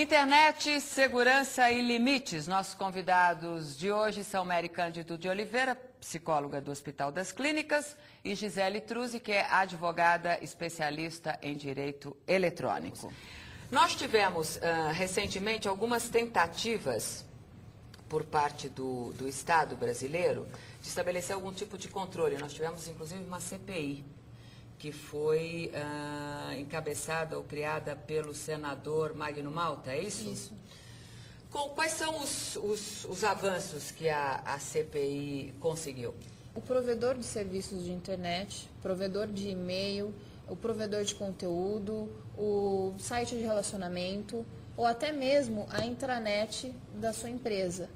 Internet, segurança e limites. Nossos convidados de hoje são Mary Cândido de Oliveira, psicóloga do Hospital das Clínicas, e Gisele Truzzi, que é advogada especialista em direito eletrônico. Nós tivemos uh, recentemente algumas tentativas por parte do, do Estado brasileiro de estabelecer algum tipo de controle. Nós tivemos, inclusive, uma CPI que foi uh, encabeçada ou criada pelo senador Magno Malta, é isso? Isso. Com, quais são os, os, os avanços que a, a CPI conseguiu? O provedor de serviços de internet, provedor de e-mail, o provedor de conteúdo, o site de relacionamento ou até mesmo a intranet da sua empresa.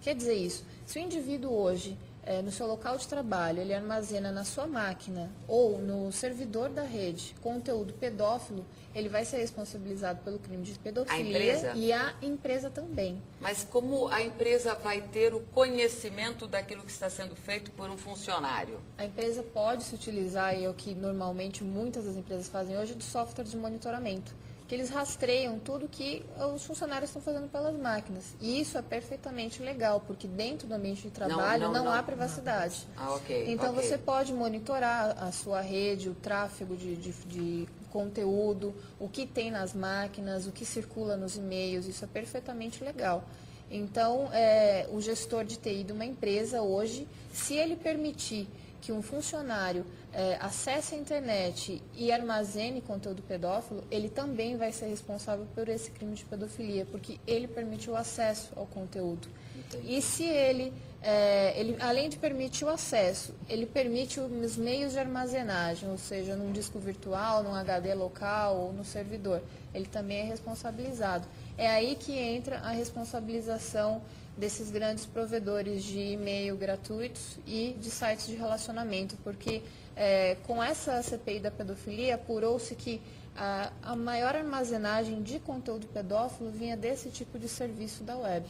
Quer dizer isso, se o indivíduo hoje é, no seu local de trabalho, ele armazena na sua máquina ou no servidor da rede conteúdo pedófilo, ele vai ser responsabilizado pelo crime de pedofilia a e a empresa também. Mas como a empresa vai ter o conhecimento daquilo que está sendo feito por um funcionário? A empresa pode se utilizar, e é o que normalmente muitas das empresas fazem hoje, de software de monitoramento que eles rastreiam tudo que os funcionários estão fazendo pelas máquinas. E isso é perfeitamente legal, porque dentro do ambiente de trabalho não, não, não há privacidade. Ah, ok. Então okay. você pode monitorar a sua rede, o tráfego de, de, de conteúdo, o que tem nas máquinas, o que circula nos e-mails, isso é perfeitamente legal. Então, é, o gestor de TI de uma empresa hoje, se ele permitir que um funcionário é, acesse a internet e armazene conteúdo pedófilo, ele também vai ser responsável por esse crime de pedofilia, porque ele permitiu acesso ao conteúdo. Entendi. E se ele, é, ele, além de permitir o acesso, ele permite os meios de armazenagem, ou seja, num disco virtual, num HD local ou no servidor, ele também é responsabilizado. É aí que entra a responsabilização desses grandes provedores de e-mail gratuitos e de sites de relacionamento, porque é, com essa CPI da pedofilia apurou-se que a, a maior armazenagem de conteúdo pedófilo vinha desse tipo de serviço da web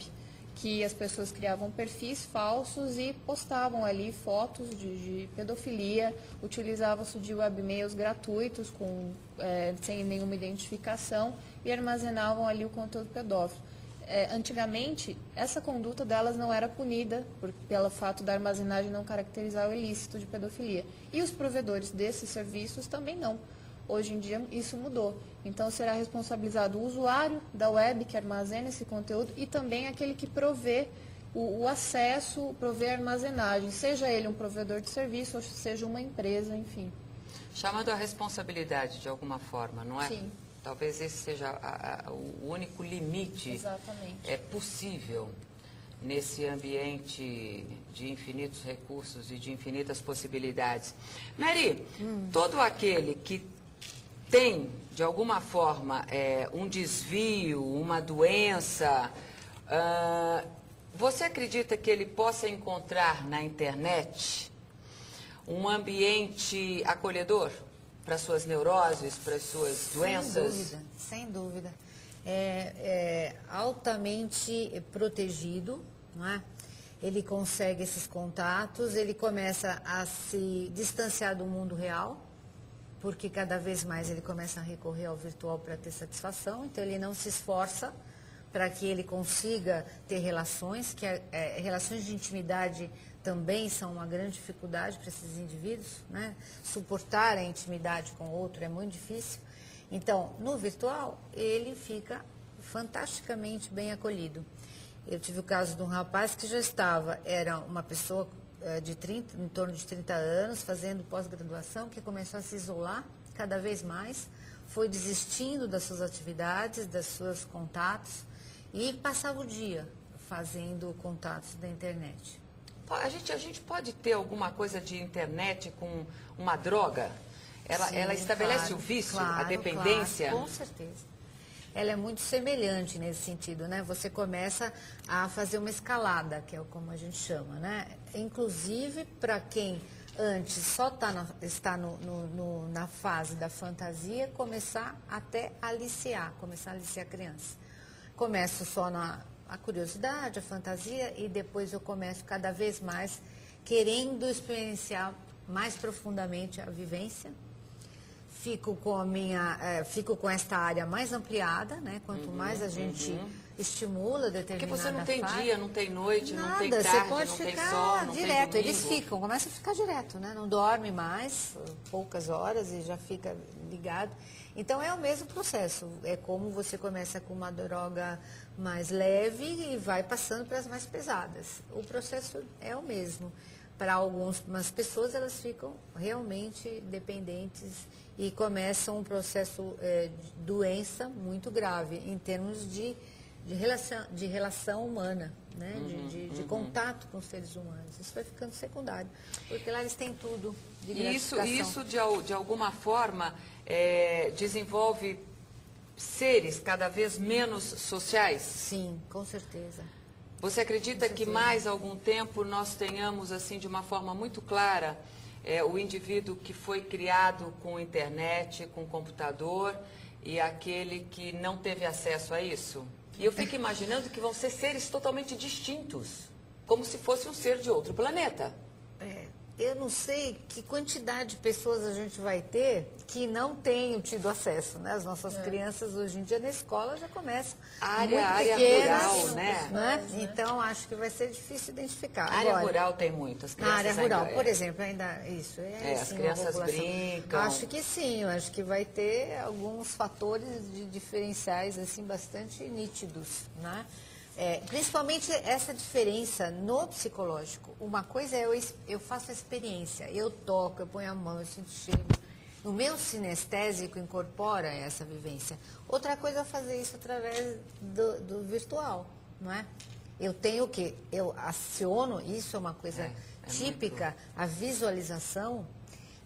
que as pessoas criavam perfis falsos e postavam ali fotos de, de pedofilia, utilizavam-se de webmails gratuitos com, é, sem nenhuma identificação e armazenavam ali o conteúdo pedófilo é, antigamente, essa conduta delas não era punida por, pelo fato da armazenagem não caracterizar o ilícito de pedofilia. E os provedores desses serviços também não. Hoje em dia isso mudou. Então será responsabilizado o usuário da web que armazena esse conteúdo e também aquele que provê o, o acesso, provê a armazenagem, seja ele um provedor de serviço ou seja uma empresa, enfim. Chamando a responsabilidade de alguma forma, não é? Sim. Talvez esse seja a, a, o único limite Exatamente. é possível nesse ambiente de infinitos recursos e de infinitas possibilidades. Mary, hum. todo aquele que tem, de alguma forma, é, um desvio, uma doença, uh, você acredita que ele possa encontrar na internet um ambiente acolhedor? Para suas neuroses, para suas doenças? Sem dúvida, sem dúvida. É, é altamente protegido, não é? Ele consegue esses contatos, ele começa a se distanciar do mundo real, porque cada vez mais ele começa a recorrer ao virtual para ter satisfação, então ele não se esforça para que ele consiga ter relações, que é, relações de intimidade também são uma grande dificuldade para esses indivíduos, né? Suportar a intimidade com o outro é muito difícil. Então, no virtual, ele fica fantasticamente bem acolhido. Eu tive o caso de um rapaz que já estava, era uma pessoa é, de 30, em torno de 30 anos, fazendo pós-graduação, que começou a se isolar cada vez mais, foi desistindo das suas atividades, dos seus contatos, e passava o dia fazendo contatos da internet. A gente, a gente pode ter alguma coisa de internet com uma droga? Ela, Sim, ela estabelece claro, o vício, claro, a dependência? Claro, com certeza. Ela é muito semelhante nesse sentido, né? Você começa a fazer uma escalada, que é como a gente chama, né? Inclusive para quem antes só tá na, está no, no, no, na fase da fantasia, começar até a aliciar, começar a aliciar a criança. Começo só na a curiosidade, a fantasia e depois eu começo cada vez mais querendo experienciar mais profundamente a vivência, fico com a minha, é, fico com esta área mais ampliada, né? Quanto Uhum, mais a gente estimula determinada Porque você não tem fase. dia, não tem noite, Nada, não tem você tarde, pode não ficar tem sol, não direto. tem Eles ficam, começa a ficar direto, né? Não dorme mais, poucas horas e já fica ligado. Então é o mesmo processo. É como você começa com uma droga mais leve e vai passando para as mais pesadas. O processo é o mesmo. Para algumas pessoas elas ficam realmente dependentes e começam um processo é, de doença muito grave em termos de de relação, de relação humana, né? de, Uhum, de- de contato com os seres humanos. Isso vai ficando secundário, porque lá eles têm tudo de E Isso, isso de, de alguma forma, é, desenvolve seres cada vez menos sociais? Sim, com certeza. Você acredita que mais algum tempo nós tenhamos, assim, de uma forma muito clara, é, o indivíduo que foi criado com internet, com computador, e aquele que não teve acesso a isso? E eu fico imaginando que vão ser seres totalmente distintos, como se fosse um ser de outro planeta. É, eu não sei que quantidade de pessoas a gente vai ter que não tenham tido acesso, né? As nossas crianças hoje em dia na escola já começam Área- muito área pequenas, rural, né? Então acho que vai ser difícil identificar. A área Agora, rural tem muitas Na crianças. área rural, ainda- por exemplo, ainda isso. É, É, as crianças brincam. Acho que sim, acho que vai ter alguns fatores de diferenciais assim bastante nítidos, né? É, principalmente essa diferença no psicológico. Uma coisa é eu, eu faço a experiência, eu toco, eu ponho a mão, eu sinto cheiro. O meu sinestésico incorpora essa vivência. Outra coisa é fazer isso através do, do virtual, não é? Eu tenho o quê? Eu aciono, isso é uma coisa É, é típica, a visualização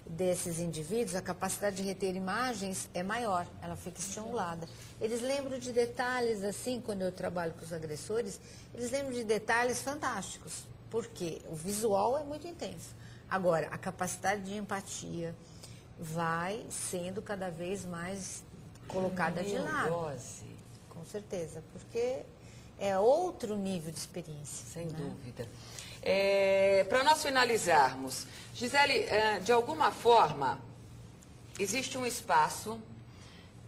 desses indivíduos, a capacidade de reter imagens é maior, ela fica estimulada. Eles lembram de detalhes, assim, quando eu trabalho com os agressores, eles lembram de detalhes fantásticos, porque o visual é muito intenso. Agora, a capacidade de empatia vai sendo cada vez mais colocada de lado. Neurose, Com certeza, porque é outro nível de experiência. Sem né? dúvida. Para nós finalizarmos, Gisele, eh, de alguma forma, existe um espaço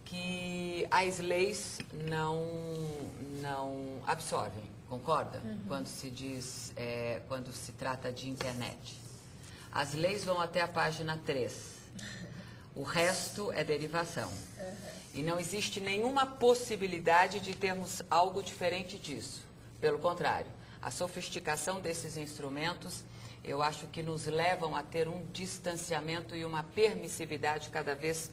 que as leis não, não absorvem, concorda? Quando se diz, eh, quando se trata de internet. As leis vão até a página 3. O resto é derivação. E não existe nenhuma possibilidade de termos algo diferente disso. Pelo contrário, a sofisticação desses instrumentos, eu acho que nos levam a ter um distanciamento e uma permissividade cada vez